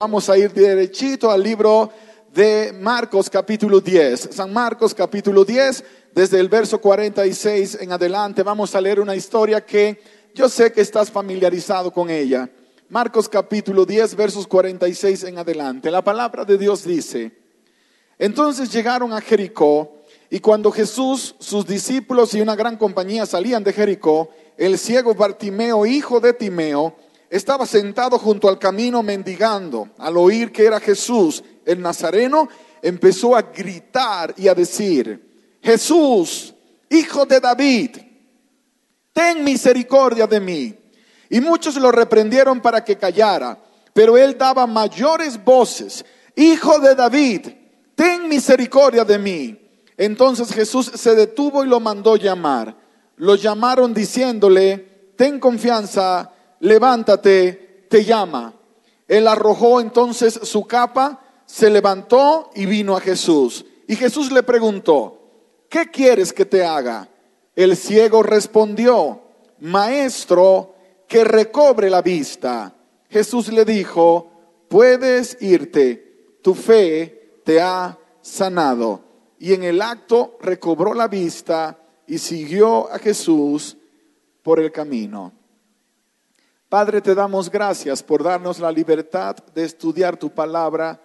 Vamos a ir derechito al libro de Marcos capítulo 10. San Marcos capítulo 10, desde el verso 46 en adelante, vamos a leer una historia que yo sé que estás familiarizado con ella. Marcos capítulo 10, versos 46 en adelante. La palabra de Dios dice, entonces llegaron a Jericó y cuando Jesús, sus discípulos y una gran compañía salían de Jericó, el ciego Bartimeo, hijo de Timeo, estaba sentado junto al camino mendigando. Al oír que era Jesús el Nazareno, empezó a gritar y a decir, Jesús, hijo de David, ten misericordia de mí. Y muchos lo reprendieron para que callara, pero él daba mayores voces, Hijo de David, ten misericordia de mí. Entonces Jesús se detuvo y lo mandó llamar. Lo llamaron diciéndole, ten confianza, levántate, te llama. Él arrojó entonces su capa, se levantó y vino a Jesús. Y Jesús le preguntó, ¿qué quieres que te haga? El ciego respondió, Maestro, que recobre la vista. Jesús le dijo, puedes irte, tu fe te ha sanado. Y en el acto recobró la vista y siguió a Jesús por el camino. Padre, te damos gracias por darnos la libertad de estudiar tu palabra,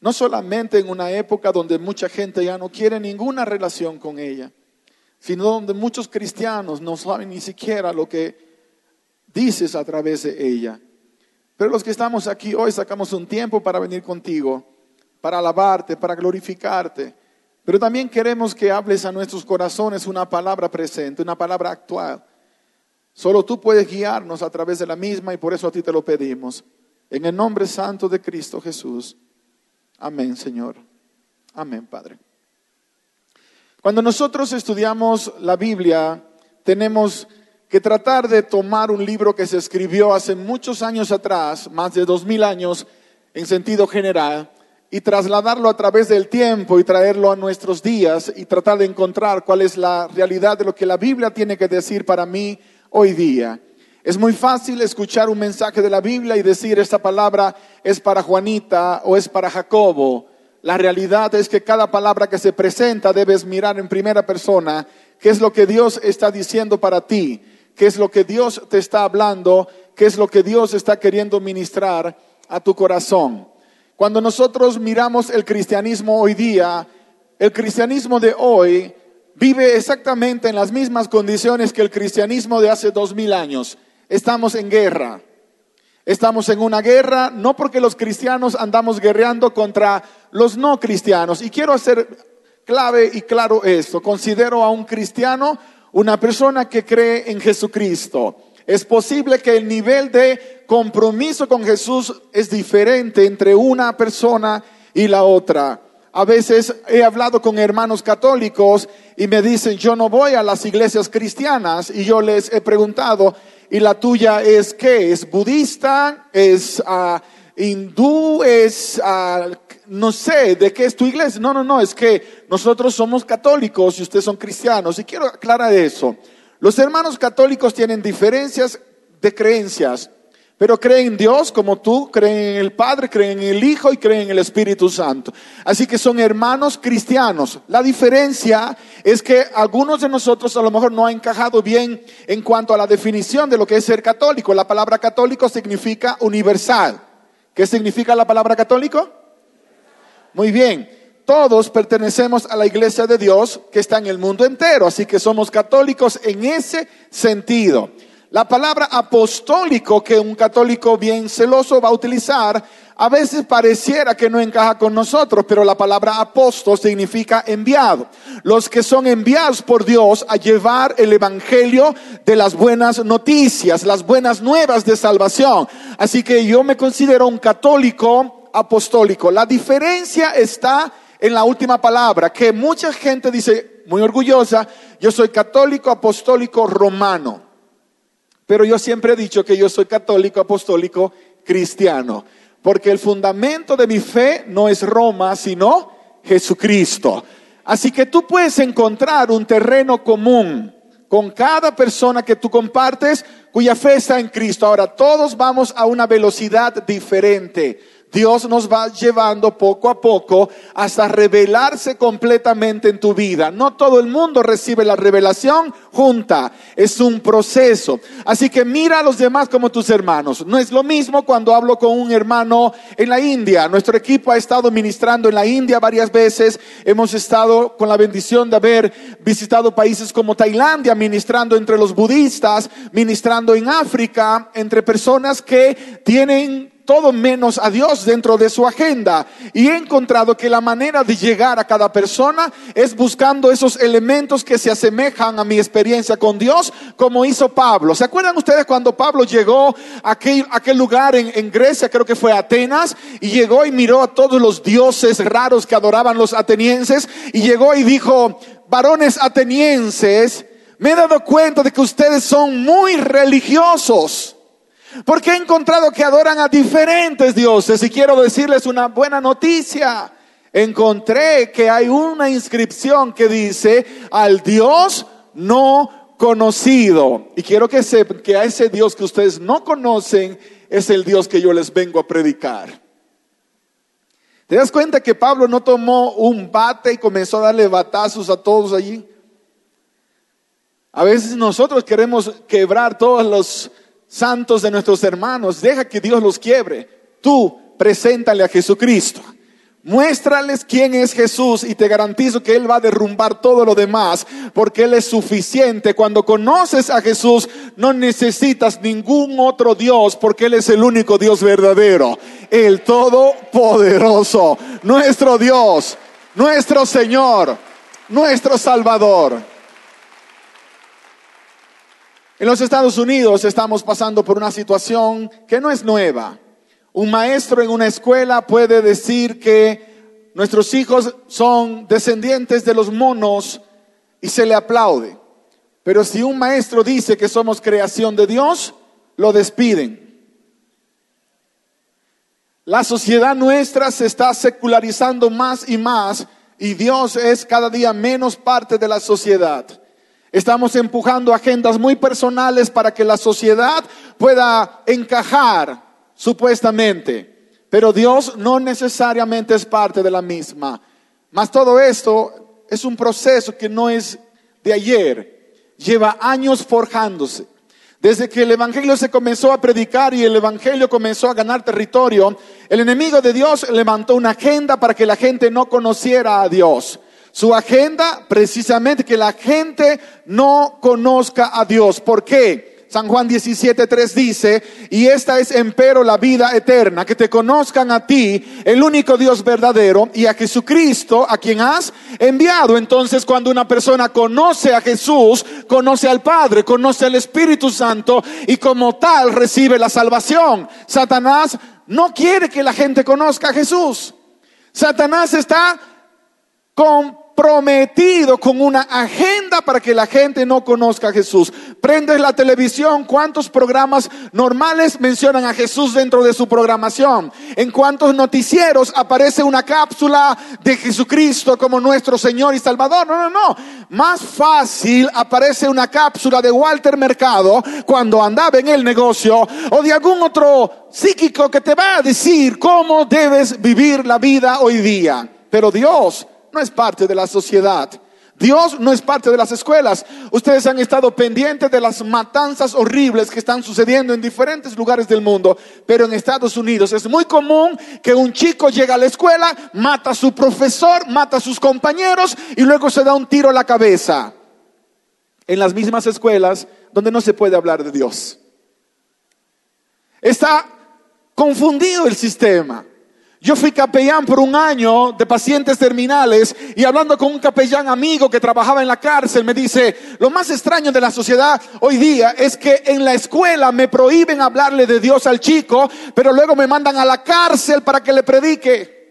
no solamente en una época donde mucha gente ya no quiere ninguna relación con ella, sino donde muchos cristianos no saben ni siquiera lo que dices a través de ella. Pero los que estamos aquí hoy sacamos un tiempo para venir contigo, para alabarte, para glorificarte. Pero también queremos que hables a nuestros corazones una palabra presente, una palabra actual Solo tú puedes guiarnos a través de la misma y por eso a ti te lo pedimos. En el nombre santo de Cristo Jesús. Amén, Señor. Amén, Padre. Cuando nosotros estudiamos la Biblia, tenemos que tratar de tomar un libro que se escribió hace muchos años atrás, más de dos mil años en sentido general, y trasladarlo a través del tiempo y traerlo a nuestros días y tratar de encontrar cuál es la realidad de lo que la Biblia tiene que decir para mí hoy día. Es muy fácil escuchar un mensaje de la Biblia y decir esta palabra es para Juanita o es para Jacobo. La realidad es que cada palabra que se presenta debes mirar en primera persona qué es lo que Dios está diciendo para ti, qué es lo que Dios te está hablando, qué es lo que Dios está queriendo ministrar a tu corazón. Cuando nosotros miramos el cristianismo hoy día, el cristianismo de hoy vive exactamente en las mismas condiciones que el cristianismo de hace dos mil años. Estamos en guerra. Estamos en una guerra, no porque los cristianos andamos guerreando contra los no cristianos. Y quiero hacer clave y claro esto. Considero a un cristiano una persona que cree en Jesucristo. Es posible que el nivel de compromiso con Jesús es diferente entre una persona y la otra. A veces he hablado con hermanos católicos y me dicen, yo no voy a las iglesias cristianas y yo les he preguntado, ¿y la tuya es qué? ¿Es budista? ¿Es ah, hindú? ¿Es, ah, no sé, de qué es tu iglesia? No, no, no, es que nosotros somos católicos y ustedes son cristianos. Y quiero aclarar eso. Los hermanos católicos tienen diferencias de creencias pero creen en Dios como tú, creen en el Padre, creen en el Hijo y creen en el Espíritu Santo. Así que son hermanos cristianos. La diferencia es que algunos de nosotros a lo mejor no han encajado bien en cuanto a la definición de lo que es ser católico. La palabra católico significa universal. ¿Qué significa la palabra católico? Muy bien. Todos pertenecemos a la iglesia de Dios que está en el mundo entero, así que somos católicos en ese sentido. La palabra apostólico que un católico bien celoso va a utilizar, a veces pareciera que no encaja con nosotros, pero la palabra apóstol significa enviado. Los que son enviados por Dios a llevar el evangelio de las buenas noticias, las buenas nuevas de salvación. Así que yo me considero un católico apostólico. La diferencia está en la última palabra, que mucha gente dice muy orgullosa, yo soy católico apostólico romano. Pero yo siempre he dicho que yo soy católico, apostólico, cristiano. Porque el fundamento de mi fe no es Roma, sino Jesucristo. Así que tú puedes encontrar un terreno común con cada persona que tú compartes cuya fe está en Cristo. Ahora, todos vamos a una velocidad diferente. Dios nos va llevando poco a poco hasta revelarse completamente en tu vida. No todo el mundo recibe la revelación junta, es un proceso. Así que mira a los demás como tus hermanos. No es lo mismo cuando hablo con un hermano en la India. Nuestro equipo ha estado ministrando en la India varias veces. Hemos estado con la bendición de haber visitado países como Tailandia, ministrando entre los budistas, ministrando en África, entre personas que tienen todo menos a Dios dentro de su agenda. Y he encontrado que la manera de llegar a cada persona es buscando esos elementos que se asemejan a mi experiencia con Dios, como hizo Pablo. ¿Se acuerdan ustedes cuando Pablo llegó a aquel, lugar en, en Grecia, creo que fue Atenas, y llegó y miró a todos los dioses raros que adoraban los atenienses, y llegó y dijo, varones atenienses, me he dado cuenta de que ustedes son muy religiosos. Porque he encontrado que adoran a diferentes dioses y quiero decirles una buena noticia. Encontré que hay una inscripción que dice al Dios no conocido. Y quiero que sepan que a ese Dios que ustedes no conocen es el Dios que yo les vengo a predicar. ¿Te das cuenta que Pablo no tomó un bate y comenzó a darle batazos a todos allí? A veces nosotros queremos quebrar todos los santos de nuestros hermanos, deja que Dios los quiebre. Tú preséntale a Jesucristo. Muéstrales quién es Jesús y te garantizo que Él va a derrumbar todo lo demás porque Él es suficiente. Cuando conoces a Jesús no necesitas ningún otro Dios porque Él es el único Dios verdadero, el Todopoderoso, nuestro Dios, nuestro Señor, nuestro Salvador. En los Estados Unidos estamos pasando por una situación que no es nueva. Un maestro en una escuela puede decir que nuestros hijos son descendientes de los monos y se le aplaude. Pero si un maestro dice que somos creación de Dios, lo despiden. La sociedad nuestra se está secularizando más y más y Dios es cada día menos parte de la sociedad. Estamos empujando agendas muy personales para que la sociedad pueda encajar supuestamente, pero Dios no necesariamente es parte de la misma. Mas todo esto es un proceso que no es de ayer, lleva años forjándose. Desde que el Evangelio se comenzó a predicar y el Evangelio comenzó a ganar territorio, el enemigo de Dios levantó una agenda para que la gente no conociera a Dios. Su agenda, precisamente, que la gente no conozca a Dios. ¿Por qué? San Juan 17.3 dice, y esta es empero la vida eterna, que te conozcan a ti, el único Dios verdadero, y a Jesucristo, a quien has enviado. Entonces, cuando una persona conoce a Jesús, conoce al Padre, conoce al Espíritu Santo, y como tal recibe la salvación. Satanás no quiere que la gente conozca a Jesús. Satanás está con prometido con una agenda para que la gente no conozca a Jesús. Prendes la televisión, ¿cuántos programas normales mencionan a Jesús dentro de su programación? En cuántos noticieros aparece una cápsula de Jesucristo como nuestro Señor y Salvador. No, no, no. Más fácil aparece una cápsula de Walter Mercado cuando andaba en el negocio o de algún otro psíquico que te va a decir cómo debes vivir la vida hoy día. Pero Dios no es parte de la sociedad. Dios no es parte de las escuelas. Ustedes han estado pendientes de las matanzas horribles que están sucediendo en diferentes lugares del mundo, pero en Estados Unidos es muy común que un chico llega a la escuela, mata a su profesor, mata a sus compañeros y luego se da un tiro a la cabeza. En las mismas escuelas donde no se puede hablar de Dios. Está confundido el sistema. Yo fui capellán por un año de pacientes terminales y hablando con un capellán amigo que trabajaba en la cárcel me dice, lo más extraño de la sociedad hoy día es que en la escuela me prohíben hablarle de Dios al chico, pero luego me mandan a la cárcel para que le predique.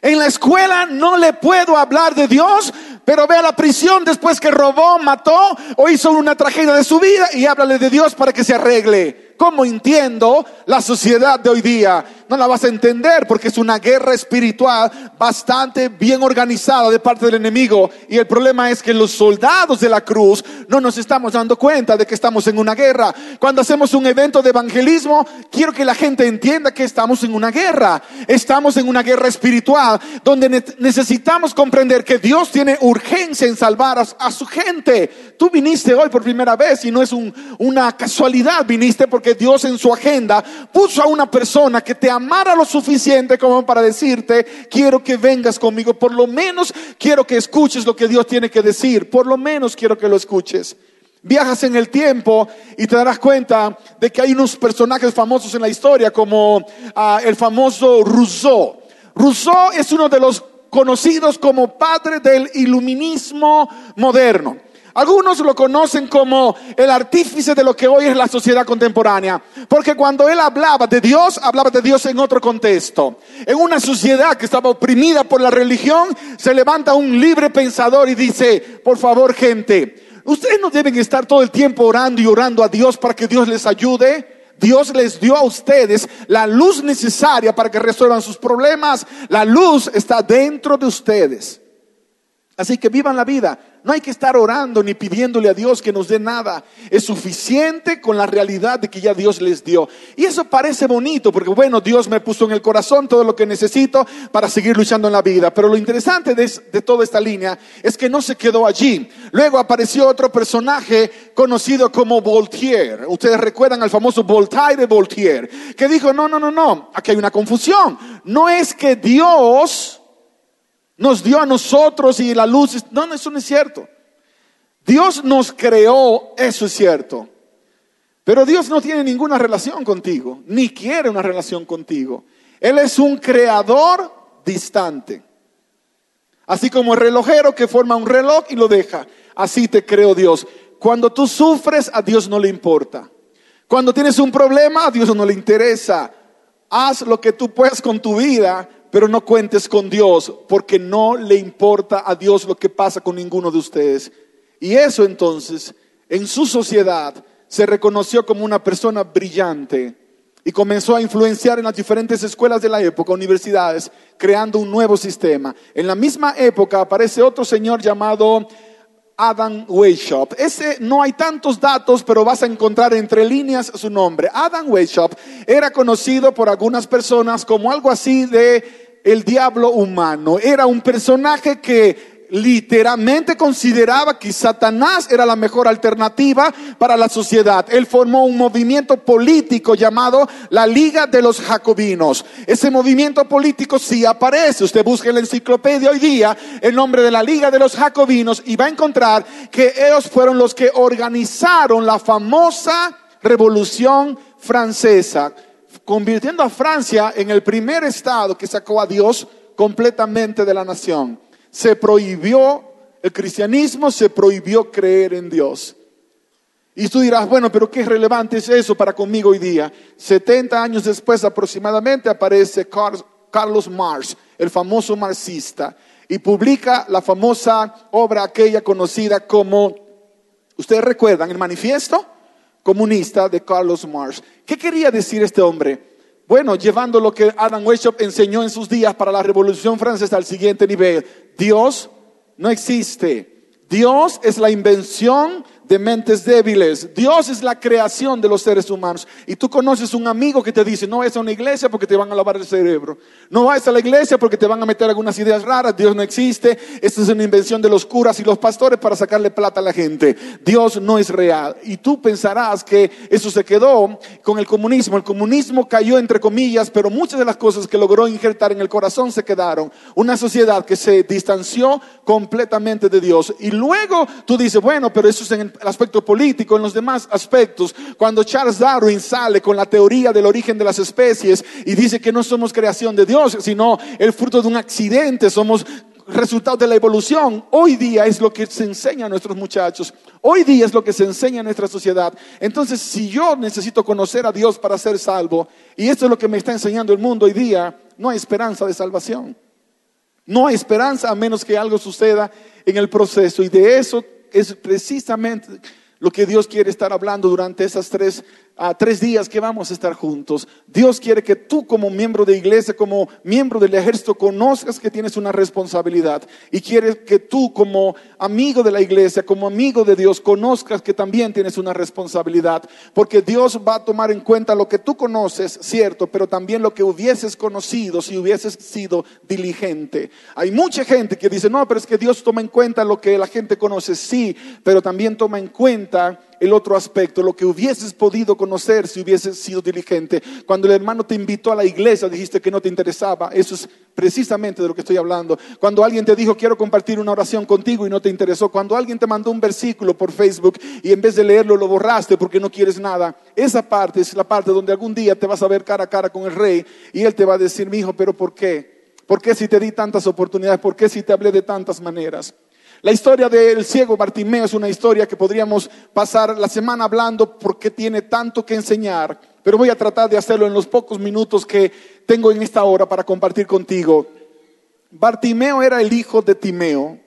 En la escuela no le puedo hablar de Dios, pero ve a la prisión después que robó, mató o hizo una tragedia de su vida y háblale de Dios para que se arregle. ¿Cómo entiendo la sociedad de hoy día? no la vas a entender porque es una guerra espiritual bastante bien organizada de parte del enemigo. Y el problema es que los soldados de la cruz no nos estamos dando cuenta de que estamos en una guerra. Cuando hacemos un evento de evangelismo, quiero que la gente entienda que estamos en una guerra. Estamos en una guerra espiritual donde necesitamos comprender que Dios tiene urgencia en salvar a, su gente. Tú viniste hoy por primera vez y no es una casualidad, viniste porque Dios en su agenda puso a una persona que te amara lo suficiente como para decirte, quiero que vengas conmigo, por lo menos quiero que escuches lo que Dios tiene que decir, por lo menos quiero que lo escuches. Viajas en el tiempo y te darás cuenta de que hay unos personajes famosos en la historia como ah, el famoso Rousseau. Rousseau es uno de los conocidos como padre del iluminismo moderno. Algunos lo conocen como el artífice de lo que hoy es la sociedad contemporánea, porque cuando él hablaba de Dios, hablaba de Dios en otro contexto. En una sociedad que estaba oprimida por la religión, se levanta un libre pensador y dice, por favor gente, ustedes no deben estar todo el tiempo orando y orando a Dios para que Dios les ayude. Dios les dio a ustedes la luz necesaria para que resuelvan sus problemas. La luz está dentro de ustedes. Así que vivan la vida no hay que estar orando ni pidiéndole a Dios que nos dé nada. Es suficiente con la realidad de que ya Dios les dio. Y eso parece bonito porque, bueno, Dios me puso en el corazón todo lo que necesito para seguir luchando en la vida. Pero lo interesante de, toda esta línea es que no se quedó allí. Luego apareció otro personaje conocido como Voltaire. Ustedes recuerdan al famoso Voltaire de Voltaire, que dijo, no, no, no, no, aquí hay una confusión. No es que Dios nos dio a nosotros y la luz. No, eso no es cierto. Dios nos creó, eso es cierto. Pero Dios no tiene ninguna relación contigo, ni quiere una relación contigo. Él es un creador distante. Así como el relojero que forma un reloj y lo deja. Así te creó Dios. Cuando tú sufres, a Dios no le importa. Cuando tienes un problema, a Dios no le interesa. Haz lo que tú puedas con tu vida, pero no cuentes con Dios porque no le importa a Dios lo que pasa con ninguno de ustedes. Y eso entonces, en su sociedad, se reconoció como una persona brillante y comenzó a influenciar en las diferentes escuelas de la época, universidades, creando un nuevo sistema. En la misma época aparece otro señor llamado Adam Weishaupt. Ese no hay tantos datos, pero vas a encontrar entre líneas su nombre. Adam Weishaupt era conocido por algunas personas como algo así de el diablo humano. Era un personaje que literalmente consideraba que Satanás era la mejor alternativa para la sociedad. Él formó un movimiento político llamado la Liga de los Jacobinos. Ese movimiento político sí aparece. Usted busca en la enciclopedia hoy día el nombre de la Liga de los Jacobinos y va a encontrar que ellos fueron los que organizaron la famosa Revolución Francesa convirtiendo a Francia en el primer estado que sacó a Dios completamente de la nación. Se prohibió el cristianismo, se prohibió creer en Dios. Y tú dirás, bueno, pero qué relevante es eso para conmigo hoy día. 70 años después aproximadamente aparece Carlos Marx, el famoso marxista, y publica la famosa obra aquella conocida como, ustedes recuerdan, el manifiesto comunista de Carlos Marx. ¿Qué quería decir este hombre? Bueno, llevando lo que Adam Weishaupt enseñó en sus días para la Revolución Francesa al siguiente nivel. Dios no existe. Dios es la invención de mentes débiles. Dios es la creación de los seres humanos. Y tú conoces un amigo que te dice, no vayas a una iglesia porque te van a lavar el cerebro. No vayas a la iglesia porque te van a meter algunas ideas raras. Dios no existe. Esto es una invención de los curas y los pastores para sacarle plata a la gente. Dios no es real. Y tú pensarás que eso se quedó con el comunismo. El comunismo cayó entre comillas, pero muchas de las cosas que logró injertar en el corazón se quedaron. Una sociedad que se distanció completamente de Dios. Y luego tú dices, bueno, pero eso es en el aspecto político, en los demás aspectos. Cuando Charles Darwin sale con la teoría del origen de las especies y dice que no somos creación de Dios, sino el fruto de un accidente, somos resultado de la evolución. Hoy día es lo que se enseña a nuestros muchachos. Hoy día es lo que se enseña a nuestra sociedad. Entonces, si yo necesito conocer a Dios para ser salvo, y esto es lo que me está enseñando el mundo hoy día, no hay esperanza de salvación. No hay esperanza a menos que algo suceda en el proceso. Y de eso es precisamente lo que Dios quiere estar hablando durante esas tres, ah, tres días que vamos a estar juntos. Dios quiere que tú como miembro de iglesia, como miembro del ejército, conozcas que tienes una responsabilidad. Y quiere que tú como amigo de la iglesia, como amigo de Dios, conozcas que también tienes una responsabilidad. Porque Dios va a tomar en cuenta lo que tú conoces, cierto, pero también lo que hubieses conocido si hubieses sido diligente. Hay mucha gente que dice, no, pero es que Dios toma en cuenta lo que la gente conoce, sí, pero también toma en cuenta el otro aspecto, lo que hubieses podido conocer si hubieses sido diligente. Cuando el hermano te invitó a la iglesia, dijiste que no te interesaba. Eso es precisamente de lo que estoy hablando. Cuando alguien te dijo, quiero compartir una oración contigo y no te interesó. Cuando alguien te mandó un versículo por Facebook y en vez de leerlo lo borraste porque no quieres nada. Esa parte es la parte donde algún día te vas a ver cara a cara con el rey y él te va a decir, mi hijo, pero ¿por qué? ¿Por qué si te di tantas oportunidades? ¿Por qué si te hablé de tantas maneras? La historia del ciego Bartimeo es una historia que podríamos pasar la semana hablando porque tiene tanto que enseñar, pero voy a tratar de hacerlo en los pocos minutos que tengo en esta hora para compartir contigo. Bartimeo era el hijo de Timeo,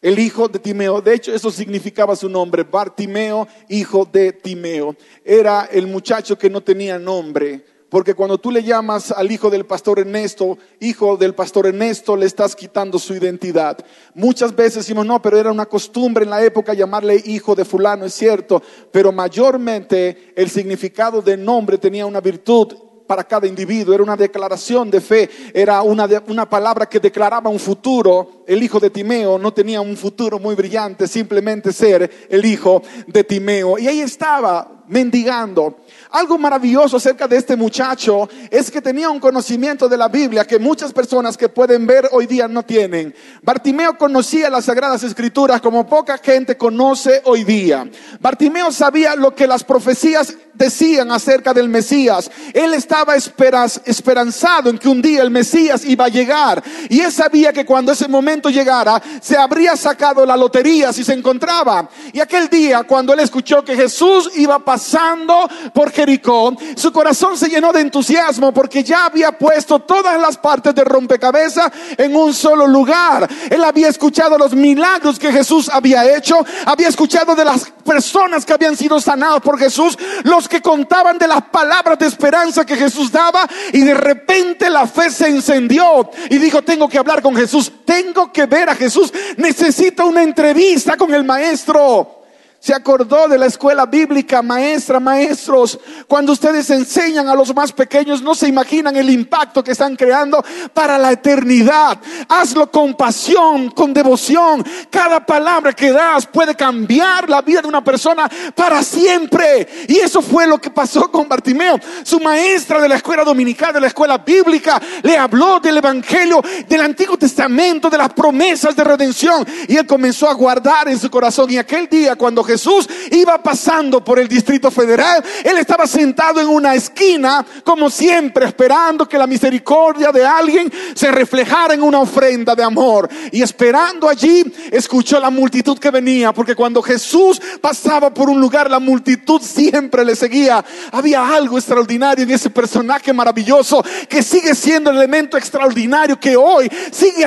el hijo de Timeo, de hecho eso significaba su nombre, Bartimeo, hijo de Timeo. Era el muchacho que no tenía nombre, porque cuando tú le llamas al hijo del pastor Ernesto, hijo del pastor Ernesto, le estás quitando su identidad. Muchas veces decimos, no, pero era una costumbre en la época llamarle hijo de fulano, es cierto, pero mayormente el significado de nombre tenía una virtud para cada individuo, era una declaración de fe, era una, una palabra que declaraba un futuro. El hijo de Timeo no tenía un futuro muy brillante, simplemente ser el hijo de Timeo. Y ahí estaba mendigando. Algo maravilloso acerca de este muchacho es que tenía un conocimiento de la Biblia que muchas personas que pueden ver hoy día no tienen. Bartimeo conocía las sagradas escrituras como poca gente conoce hoy día. Bartimeo sabía lo que las profecías decían acerca del Mesías. Él estaba esperanzado en que un día el Mesías iba a llegar. Y él sabía que cuando ese momento llegara, se habría sacado la lotería si se encontraba. Y aquel día, cuando él escuchó que Jesús iba pasando por Jericó, su corazón se llenó de entusiasmo porque ya había puesto todas las partes de rompecabezas en un solo lugar. Él había escuchado los milagros que Jesús había hecho, había escuchado de las personas que habían sido sanadas por Jesús, los que contaban de las palabras de esperanza que Jesús daba y de repente la fe se encendió y dijo, tengo que hablar con Jesús, tengo que ver a Jesús, necesito una entrevista con el maestro se acordó de la escuela bíblica, maestra, maestros. Cuando ustedes enseñan a los más pequeños, no se imaginan el impacto que están creando para la eternidad. Hazlo con pasión, con devoción. Cada palabra que das puede cambiar la vida de una persona para siempre. Y eso fue lo que pasó con Bartimeo. Su maestra de la escuela dominical, de la escuela bíblica, le habló del evangelio, del Antiguo Testamento, de las promesas de redención. Y él comenzó a guardar en su corazón. Y aquel día, cuando Jesús iba pasando por el Distrito Federal, él estaba sentado en una esquina, como siempre, esperando que la misericordia de alguien se reflejara en una ofrenda de amor. Y esperando allí, escuchó la multitud que venía, porque cuando Jesús pasaba por un lugar, la multitud siempre le seguía. Había algo extraordinario en ese personaje maravilloso que sigue siendo el elemento extraordinario que hoy sigue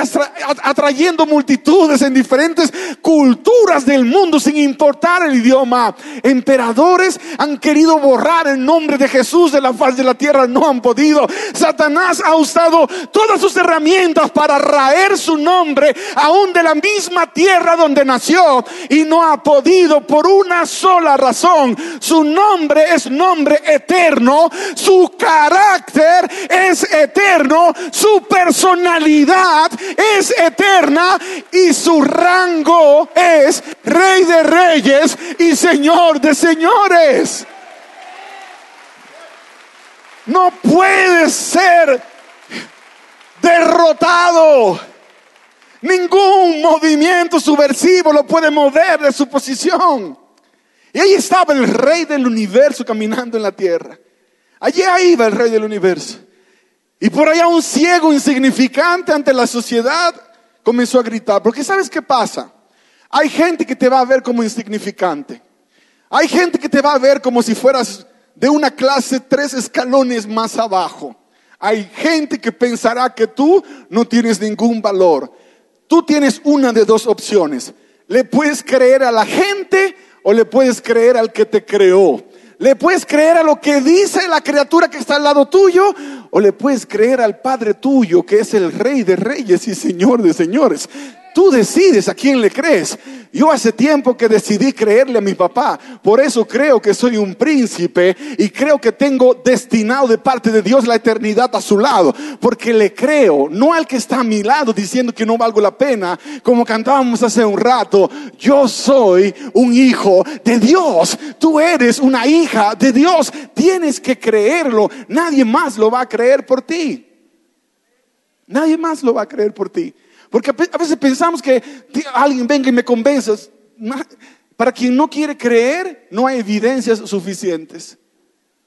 atrayendo multitudes en diferentes culturas del mundo sin importar el idioma. Emperadores han querido borrar el nombre de Jesús de la faz de la tierra, no han podido. Satanás ha usado todas sus herramientas para raer su nombre aún de la misma tierra donde nació y no ha podido por una sola razón. Su nombre es nombre eterno, su carácter es eterno, su personalidad es eterna y su rango es rey de reyes y Señor de señores. No puede ser derrotado. Ningún movimiento subversivo lo puede mover de su posición. Y ahí estaba el rey del universo caminando en la tierra. Allí iba el rey del universo. Y por allá un ciego insignificante ante la sociedad comenzó a gritar. Porque ¿sabes qué pasa? Hay gente que te va a ver como insignificante. Hay gente que te va a ver como si fueras de una clase tres escalones más abajo. Hay gente que pensará que tú no tienes ningún valor. Tú tienes una de dos opciones. Le puedes creer a la gente o le puedes creer al que te creó. Le puedes creer a lo que dice la criatura que está al lado tuyo o le puedes creer al Padre tuyo que es el Rey de Reyes y Señor de Señores. Tú decides a quién le crees. Yo hace tiempo que decidí creerle a mi papá. Por eso creo que soy un príncipe y creo que tengo destinado de parte de Dios la eternidad a su lado. Porque le creo, no al que está a mi lado diciendo que no valgo la pena, como cantábamos hace un rato. Yo soy un hijo de Dios. Tú eres una hija de Dios. Tienes que creerlo. Nadie más lo va a creer por ti. Nadie más lo va a creer por ti. Porque a veces pensamos que alguien venga y me convenza. Para quien no quiere creer, no hay evidencias suficientes.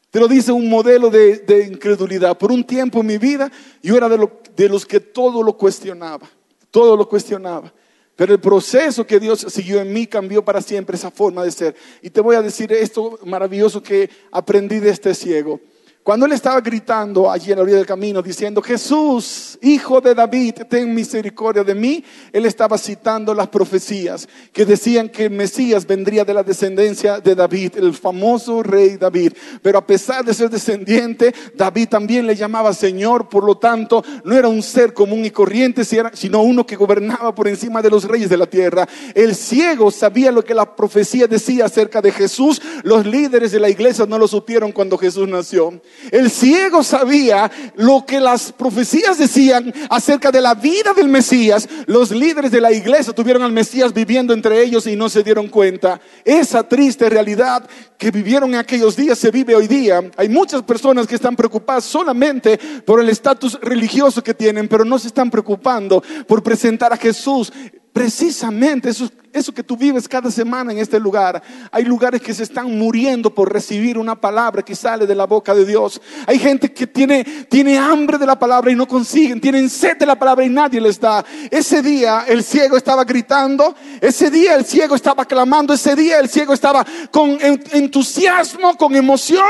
Te lo dice un modelo de, incredulidad. Por un tiempo en mi vida yo era de, de los que todo lo cuestionaba. Todo lo cuestionaba. Pero el proceso que Dios siguió en mí cambió para siempre esa forma de ser. Y te voy a decir esto maravilloso que aprendí de este ciego. Cuando él estaba gritando allí en la orilla del camino diciendo, Jesús, hijo de David, ten misericordia de mí, él estaba citando las profecías que decían que Mesías vendría de la descendencia de David, el famoso rey David. Pero a pesar de ser descendiente, David también le llamaba Señor, por lo tanto, no era un ser común y corriente, sino uno que gobernaba por encima de los reyes de la tierra. El ciego sabía lo que la profecía decía acerca de Jesús. Los líderes de la iglesia no lo supieron cuando Jesús nació. El ciego sabía lo que las profecías decían acerca de la vida del Mesías. Los líderes de la iglesia tuvieron al Mesías viviendo entre ellos y no se dieron cuenta. Esa triste realidad que vivieron en aquellos días se vive hoy día. Hay muchas personas que están preocupadas solamente por el estatus religioso que tienen, pero no se están preocupando por presentar a Jesús Precisamente eso, eso que tú vives cada semana en este lugar. Hay lugares que se están muriendo por recibir una palabra que sale de la boca de Dios. Hay gente que tiene, tiene hambre de la palabra y no consiguen. Tienen sed de la palabra y nadie les da. Ese día el ciego estaba gritando. Ese día el ciego estaba clamando. Ese día el ciego estaba con entusiasmo, con emoción,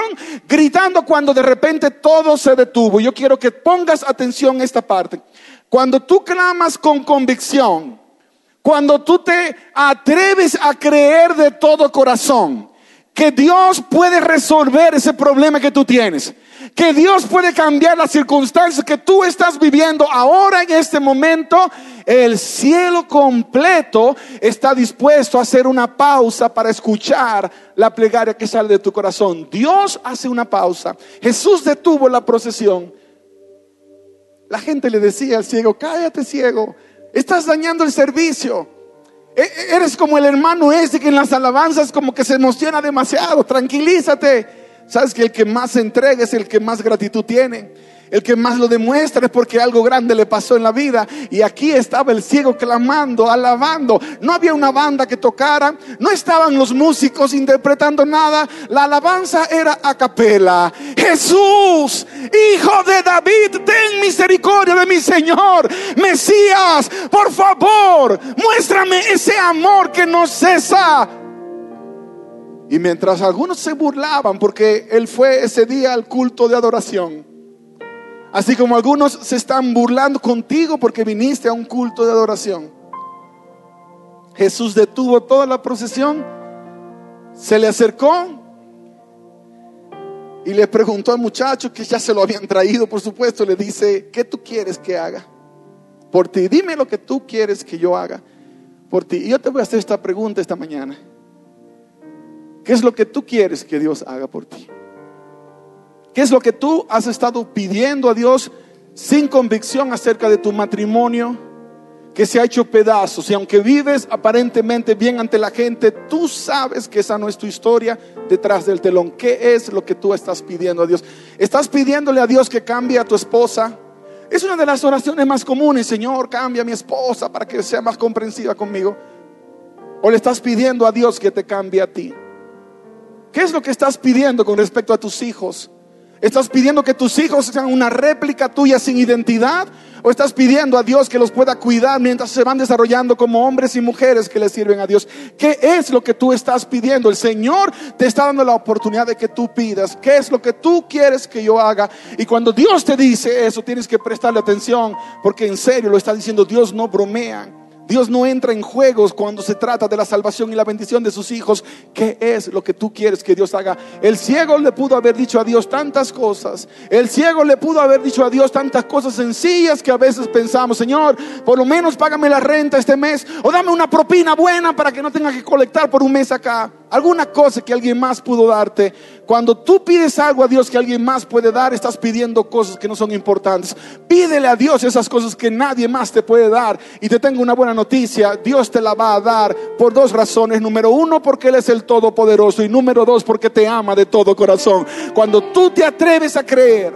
gritando cuando de repente todo se detuvo. Yo quiero que pongas atención a esta parte. Cuando tú clamas con convicción, cuando tú te atreves a creer de todo corazón que Dios puede resolver ese problema que tú tienes, que Dios puede cambiar las circunstancias que tú estás viviendo ahora en este momento, el cielo completo está dispuesto a hacer una pausa para escuchar la plegaria que sale de tu corazón. Dios hace una pausa. Jesús detuvo la procesión. La gente le decía al ciego, cállate ciego, Estás dañando el servicio. E, e, eres como el hermano ese que en las alabanzas como que se emociona demasiado. Tranquilízate. Sabes que el que más entrega es el que más gratitud tiene. El que más lo demuestra es porque algo grande le pasó en la vida. Y aquí estaba el ciego clamando, alabando. No había una banda que tocara. No estaban los músicos interpretando nada. La alabanza era a capela. Jesús, hijo de David, ten misericordia de mi Señor. Mesías, por favor, muéstrame ese amor que no cesa. Y mientras algunos se burlaban porque él fue ese día al culto de adoración, Así como algunos se están burlando contigo porque viniste a un culto de adoración. Jesús detuvo toda la procesión, se le acercó y le preguntó al muchacho que ya se lo habían traído, por supuesto, le dice, ¿qué tú quieres que haga por ti? Dime lo que tú quieres que yo haga por ti. Y yo te voy a hacer esta pregunta esta mañana. ¿Qué es lo que tú quieres que Dios haga por ti? ¿Qué es lo que tú has estado pidiendo a Dios sin convicción acerca de tu matrimonio? Que se ha hecho pedazos y aunque vives aparentemente bien ante la gente, tú sabes que esa no es tu historia detrás del telón. ¿Qué es lo que tú estás pidiendo a Dios? ¿Estás pidiéndole a Dios que cambie a tu esposa? Es una de las oraciones más comunes, Señor, cambia a mi esposa para que sea más comprensiva conmigo. ¿O le estás pidiendo a Dios que te cambie a ti? ¿Qué es lo que estás pidiendo con respecto a tus hijos? ¿Estás pidiendo que tus hijos sean una réplica tuya sin identidad? ¿O estás pidiendo a Dios que los pueda cuidar mientras se van desarrollando como hombres y mujeres que le sirven a Dios? ¿Qué es lo que tú estás pidiendo? El Señor te está dando la oportunidad de que tú pidas. ¿Qué es lo que tú quieres que yo haga? Y cuando Dios te dice eso, tienes que prestarle atención porque en serio lo está diciendo Dios, no bromea. Dios no entra en juegos cuando se trata de la salvación y la bendición de sus hijos. ¿Qué es lo que tú quieres que Dios haga? El ciego le pudo haber dicho a Dios tantas cosas. El ciego le pudo haber dicho a Dios tantas cosas sencillas que a veces pensamos, Señor, por lo menos págame la renta este mes o dame una propina buena para que no tenga que colectar por un mes acá alguna cosa que alguien más pudo darte. Cuando tú pides algo a Dios que alguien más puede dar, estás pidiendo cosas que no son importantes. Pídele a Dios esas cosas que nadie más te puede dar. Y te tengo una buena noticia, Dios te la va a dar por dos razones. Número uno, porque Él es el Todopoderoso. Y número dos, porque te ama de todo corazón. Cuando tú te atreves a creer,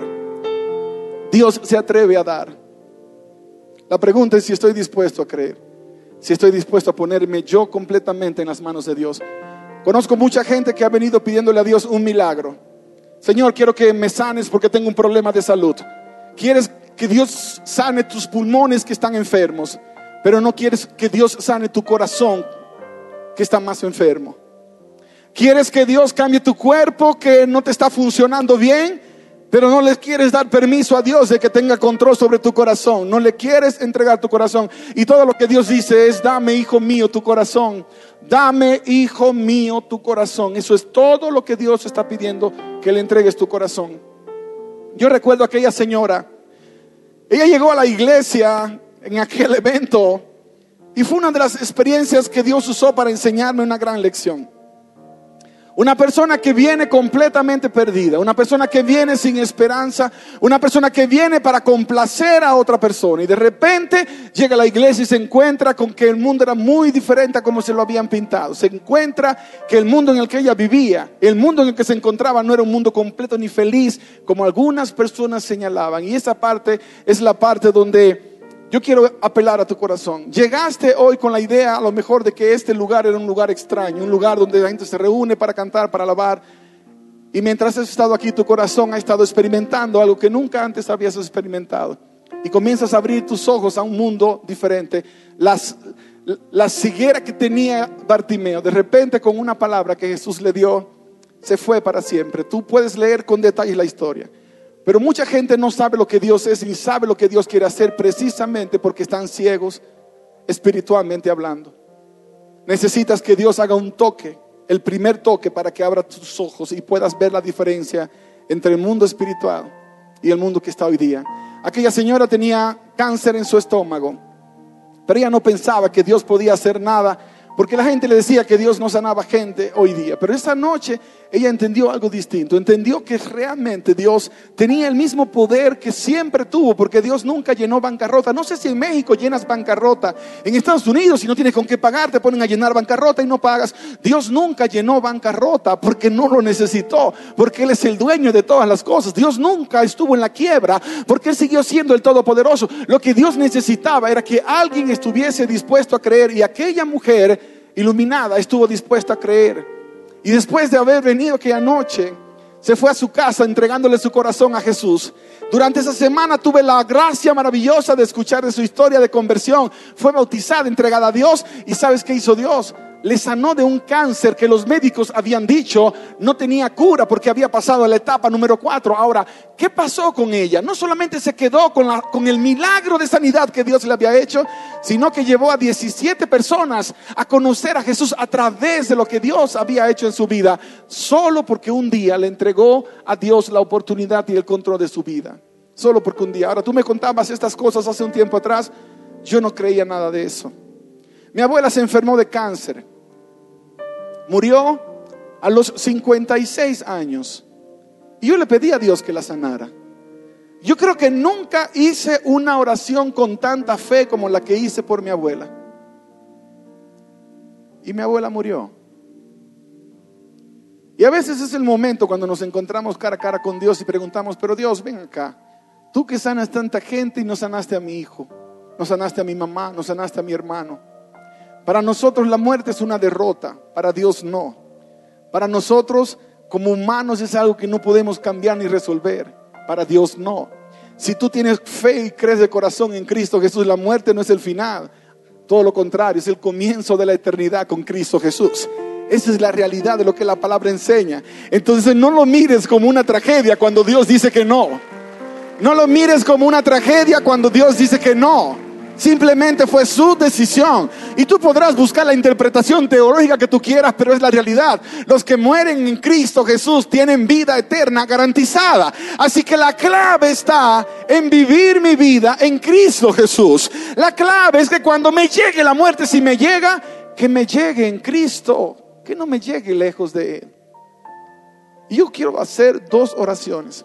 Dios se atreve a dar. La pregunta es si estoy dispuesto a creer. Si estoy dispuesto a ponerme yo completamente en las manos de Dios. Conozco mucha gente que ha venido pidiéndole a Dios un milagro. Señor, quiero que me sanes porque tengo un problema de salud. Quieres que Dios sane tus pulmones que están enfermos, pero no quieres que Dios sane tu corazón que está más enfermo. Quieres que Dios cambie tu cuerpo que no te está funcionando bien, pero no le quieres dar permiso a Dios de que tenga control sobre tu corazón. No le quieres entregar tu corazón. Y todo lo que Dios dice es, dame, hijo mío, tu corazón. Dame, hijo mío, tu corazón. Eso es todo lo que Dios está pidiendo, que le entregues tu corazón. Yo recuerdo a aquella señora. Ella llegó a la iglesia en aquel evento y fue una de las experiencias que Dios usó para enseñarme una gran lección. Una persona que viene completamente perdida, una persona que viene sin esperanza, una persona que viene para complacer a otra persona y de repente llega a la iglesia y se encuentra con que el mundo era muy diferente a como se lo habían pintado. Se encuentra que el mundo en el que ella vivía, el mundo en el que se encontraba no era un mundo completo ni feliz como algunas personas señalaban. Y esa parte es la parte donde yo quiero apelar a tu corazón. Llegaste hoy con la idea a lo mejor de que este lugar era un lugar extraño, un lugar donde la gente se reúne para cantar, para alabar. Y mientras has estado aquí, tu corazón ha estado experimentando algo que nunca antes habías experimentado. Y comienzas a abrir tus ojos a un mundo diferente. Las, la ceguera que tenía Bartimeo, de repente con una palabra que Jesús le dio, se fue para siempre. Tú puedes leer con detalle la historia. Pero mucha gente no sabe lo que Dios es ni sabe lo que Dios quiere hacer precisamente porque están ciegos espiritualmente hablando. Necesitas que Dios haga un toque, el primer toque para que abra tus ojos y puedas ver la diferencia entre el mundo espiritual y el mundo que está hoy día. Aquella señora tenía cáncer en su estómago, pero ella no pensaba que Dios podía hacer nada porque la gente le decía que Dios no sanaba gente hoy día. Pero esa noche ella entendió algo distinto. Entendió que realmente Dios tenía el mismo poder que siempre tuvo. Porque Dios nunca llenó bancarrota. No sé si en México llenas bancarrota. En Estados Unidos, si no tienes con qué pagar, te ponen a llenar bancarrota y no pagas. Dios nunca llenó bancarrota porque no lo necesitó. Porque Él es el dueño de todas las cosas. Dios nunca estuvo en la quiebra porque Él siguió siendo el Todopoderoso. Lo que Dios necesitaba era que alguien estuviese dispuesto a creer. Y aquella mujer iluminada, estuvo dispuesta a creer. Y después de haber venido aquella noche, se fue a su casa entregándole su corazón a Jesús. Durante esa semana tuve la gracia maravillosa de escuchar de su historia de conversión. Fue bautizada, entregada a Dios. ¿Y sabes qué hizo Dios? Le sanó de un cáncer que los médicos habían dicho no tenía cura porque había pasado a la etapa número cuatro. Ahora, ¿qué pasó con ella? No solamente se quedó con, con el milagro de sanidad que Dios le había hecho, sino que llevó a 17 personas a conocer a Jesús a través de lo que Dios había hecho en su vida, solo porque un día le entregó a Dios la oportunidad y el control de su vida. Solo porque un día. Ahora, tú me contabas estas cosas hace un tiempo atrás, yo no creía nada de eso. Mi abuela se enfermó de cáncer. Murió a los 56 años. Y yo le pedí a Dios que la sanara. Yo creo que nunca hice una oración con tanta fe como la que hice por mi abuela. Y mi abuela murió. Y a veces es el momento cuando nos encontramos cara a cara con Dios y preguntamos, pero Dios, ven acá. Tú que sanas tanta gente y no sanaste a mi hijo, no sanaste a mi mamá, no sanaste a mi hermano. Para nosotros la muerte es una derrota, para Dios no. Para nosotros como humanos es algo que no podemos cambiar ni resolver, para Dios no. Si tú tienes fe y crees de corazón en Cristo Jesús, la muerte no es el final, todo lo contrario, es el comienzo de la eternidad con Cristo Jesús. Esa es la realidad de lo que la palabra enseña. Entonces no lo mires como una tragedia cuando Dios dice que no. No lo mires como una tragedia cuando Dios dice que no Simplemente fue su decisión. Y tú podrás buscar la interpretación teológica que tú quieras, pero es la realidad. Los que mueren en Cristo Jesús tienen vida eterna garantizada. Así que la clave está en vivir mi vida en Cristo Jesús. La clave es que cuando me llegue la muerte, si me llega, que me llegue en Cristo, que no me llegue lejos de Él. Yo quiero hacer dos oraciones.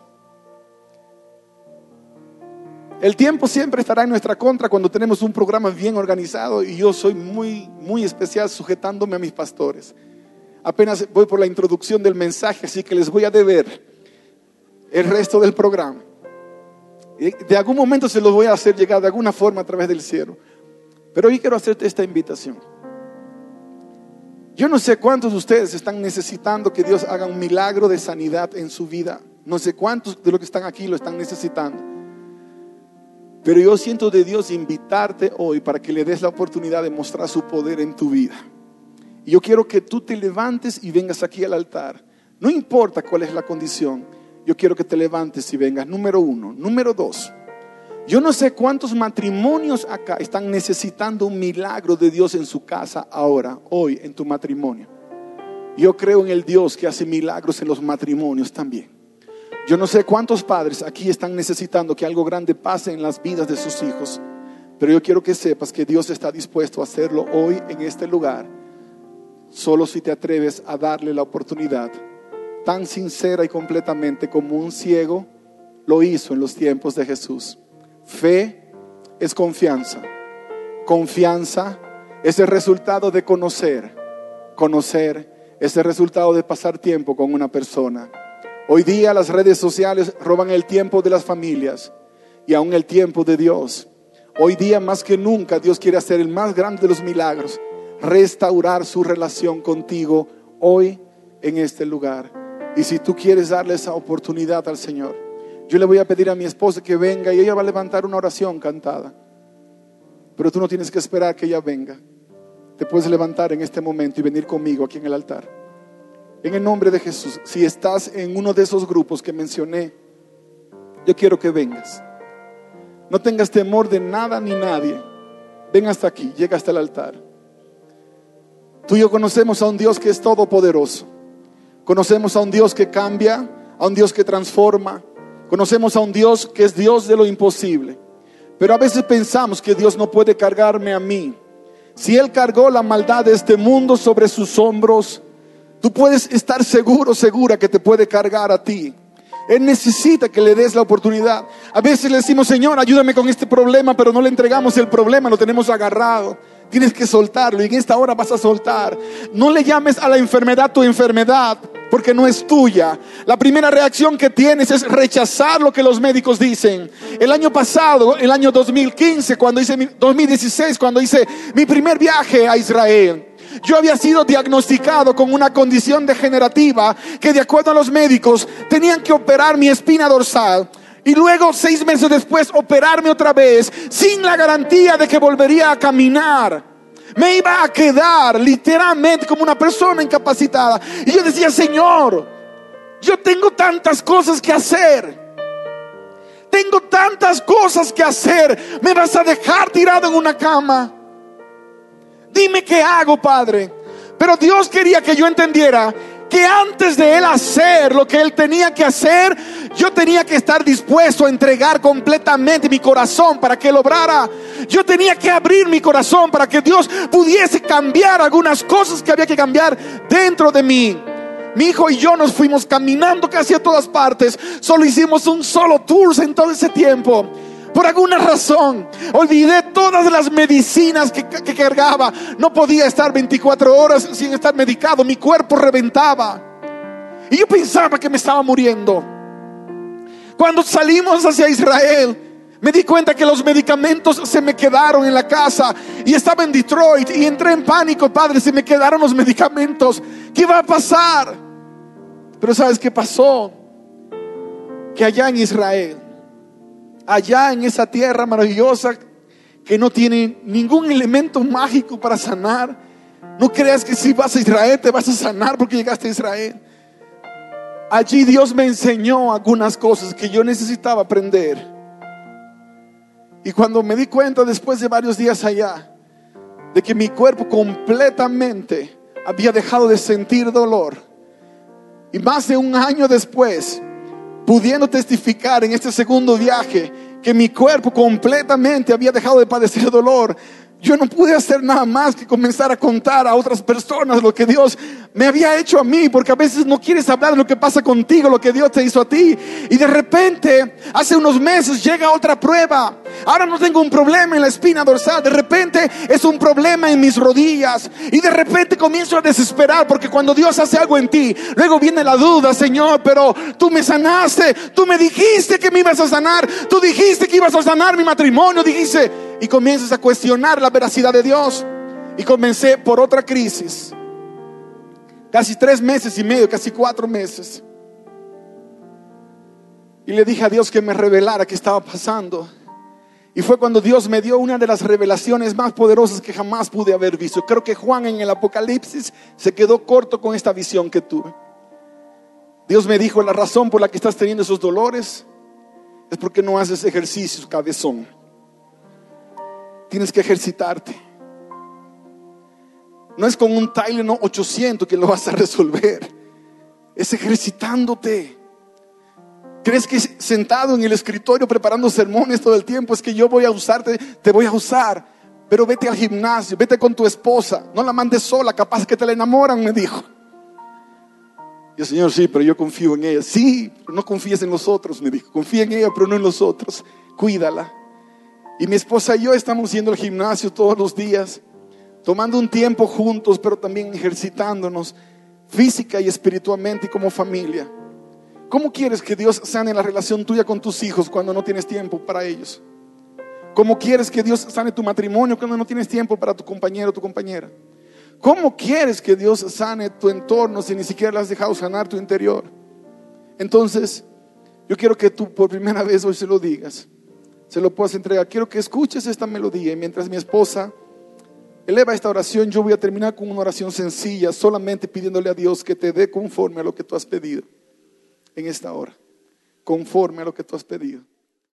El tiempo siempre estará en nuestra contra cuando tenemos un programa bien organizado y yo soy muy, muy especial sujetándome a mis pastores. Apenas voy por la introducción del mensaje, así que les voy a deber el resto del programa. De algún momento se los voy a hacer llegar de alguna forma a través del cielo. Pero hoy quiero hacerte esta invitación. Yo no sé cuántos de ustedes están necesitando que Dios haga un milagro de sanidad en su vida. No sé cuántos de los que están aquí lo están necesitando. Pero yo siento de Dios invitarte hoy para que le des la oportunidad de mostrar su poder en tu vida. Y yo quiero que tú te levantes y vengas aquí al altar. No importa cuál es la condición, yo quiero que te levantes y vengas. Número uno. Número dos. Yo no sé cuántos matrimonios acá están necesitando un milagro de Dios en su casa ahora, hoy, en tu matrimonio. Yo creo en el Dios que hace milagros en los matrimonios también. Yo no sé cuántos padres aquí están necesitando que algo grande pase en las vidas de sus hijos, pero yo quiero que sepas que Dios está dispuesto a hacerlo hoy en este lugar, solo si te atreves a darle la oportunidad, tan sincera y completamente como un ciego lo hizo en los tiempos de Jesús. Fe es confianza. Confianza es el resultado de conocer. Conocer es el resultado de pasar tiempo con una persona. Hoy día las redes sociales roban el tiempo de las familias y aún el tiempo de Dios. Hoy día más que nunca Dios quiere hacer el más grande de los milagros, restaurar su relación contigo hoy en este lugar. Y si tú quieres darle esa oportunidad al Señor, yo le voy a pedir a mi esposa que venga y ella va a levantar una oración cantada. Pero tú no tienes que esperar que ella venga. Te puedes levantar en este momento y venir conmigo aquí en el altar. En el nombre de Jesús, si estás en uno de esos grupos que mencioné, yo quiero que vengas. No tengas temor de nada ni nadie. Ven hasta aquí, llega hasta el altar. Tú y yo conocemos a un Dios que es todopoderoso. Conocemos a un Dios que cambia, a un Dios que transforma. Conocemos a un Dios que es Dios de lo imposible. Pero a veces pensamos que Dios no puede cargarme a mí. Si Él cargó la maldad de este mundo sobre sus hombros, Tú puedes estar seguro, segura que te puede cargar a ti. Él necesita que le des la oportunidad. A veces le decimos, Señor, ayúdame con este problema, pero no le entregamos el problema, lo tenemos agarrado. Tienes que soltarlo y en esta hora vas a soltar. No le llames a la enfermedad tu enfermedad, porque no es tuya. La primera reacción que tienes es rechazar lo que los médicos dicen. El año pasado, el año 2015, cuando hice 2016, cuando hice mi primer viaje a Israel, yo había sido diagnosticado con una condición degenerativa que de acuerdo a los médicos tenían que operar mi espina dorsal y luego seis meses después operarme otra vez sin la garantía de que volvería a caminar. Me iba a quedar literalmente como una persona incapacitada. Y yo decía, Señor, yo tengo tantas cosas que hacer. Tengo tantas cosas que hacer. ¿Me vas a dejar tirado en una cama? Dime qué hago, Padre. Pero Dios quería que yo entendiera que antes de Él hacer lo que Él tenía que hacer, yo tenía que estar dispuesto a entregar completamente mi corazón para que Él obrara. Yo tenía que abrir mi corazón para que Dios pudiese cambiar algunas cosas que había que cambiar dentro de mí. Mi hijo y yo nos fuimos caminando casi a todas partes. Solo hicimos un solo tour en todo ese tiempo por alguna razón. Olvidé todas las medicinas que, cargaba. No podía estar 24 horas sin estar medicado. Mi cuerpo reventaba. Y yo pensaba que me estaba muriendo. Cuando salimos hacia Israel, me di cuenta que los medicamentos se me quedaron en la casa y estaba en Detroit y entré en pánico, padre, se me quedaron los medicamentos. ¿Qué va a pasar? Pero ¿sabes qué pasó? Que allá en Israel allá en esa tierra maravillosa que no tiene ningún elemento mágico para sanar. No creas que si vas a Israel te vas a sanar porque llegaste a Israel. Allí Dios me enseñó algunas cosas que yo necesitaba aprender. Y cuando me di cuenta después de varios días allá, de que mi cuerpo completamente había dejado de sentir dolor, y más de un año después, pudiendo testificar en este segundo viaje que mi cuerpo completamente había dejado de padecer dolor, yo no pude hacer nada más que comenzar a contar a otras personas lo que Dios me había hecho a mí, porque a veces no quieres hablar de lo que pasa contigo, lo que Dios te hizo a ti. Y de repente, hace unos meses llega otra prueba. Ahora no tengo un problema en la espina dorsal, de repente es un problema en mis rodillas. Y de repente comienzo a desesperar, porque cuando Dios hace algo en ti, luego viene la duda, Señor, pero tú me sanaste, tú me dijiste que me ibas a sanar, tú dijiste que ibas a sanar mi matrimonio, dijiste, y comienzas a cuestionar la veracidad de Dios. Y comencé por otra crisis casi tres meses y medio, casi cuatro meses. Y le dije a Dios que me revelara qué estaba pasando. Y fue cuando Dios me dio una de las revelaciones más poderosas que jamás pude haber visto. Creo que Juan en el Apocalipsis se quedó corto con esta visión que tuve. Dios me dijo, la razón por la que estás teniendo esos dolores es porque no haces ejercicio, cabezón. Tienes que ejercitarte. No es con un Tylenol 800 que lo vas a resolver. Es ejercitándote. ¿Crees que sentado en el escritorio preparando sermones todo el tiempo es que yo voy a usarte? Te voy a usar. Pero vete al gimnasio, vete con tu esposa. No la mandes sola, capaz que te la enamoran, me dijo. Y el Señor, sí, pero yo confío en ella. Sí, pero no confíes en los otros, me dijo. Confía en ella, pero no en los otros. Cuídala. Y mi esposa y yo estamos yendo al gimnasio todos los días tomando un tiempo juntos, pero también ejercitándonos física y espiritualmente y como familia. ¿Cómo quieres que Dios sane la relación tuya con tus hijos cuando no tienes tiempo para ellos? ¿Cómo quieres que Dios sane tu matrimonio cuando no tienes tiempo para tu compañero o tu compañera? ¿Cómo quieres que Dios sane tu entorno si ni siquiera le has dejado sanar tu interior? Entonces, yo quiero que tú por primera vez hoy se lo digas, se lo puedas entregar. Quiero que escuches esta melodía y mientras mi esposa eleva esta oración, yo voy a terminar con una oración sencilla, solamente pidiéndole a Dios que te dé conforme a lo que tú has pedido en esta hora, conforme a lo que tú has pedido.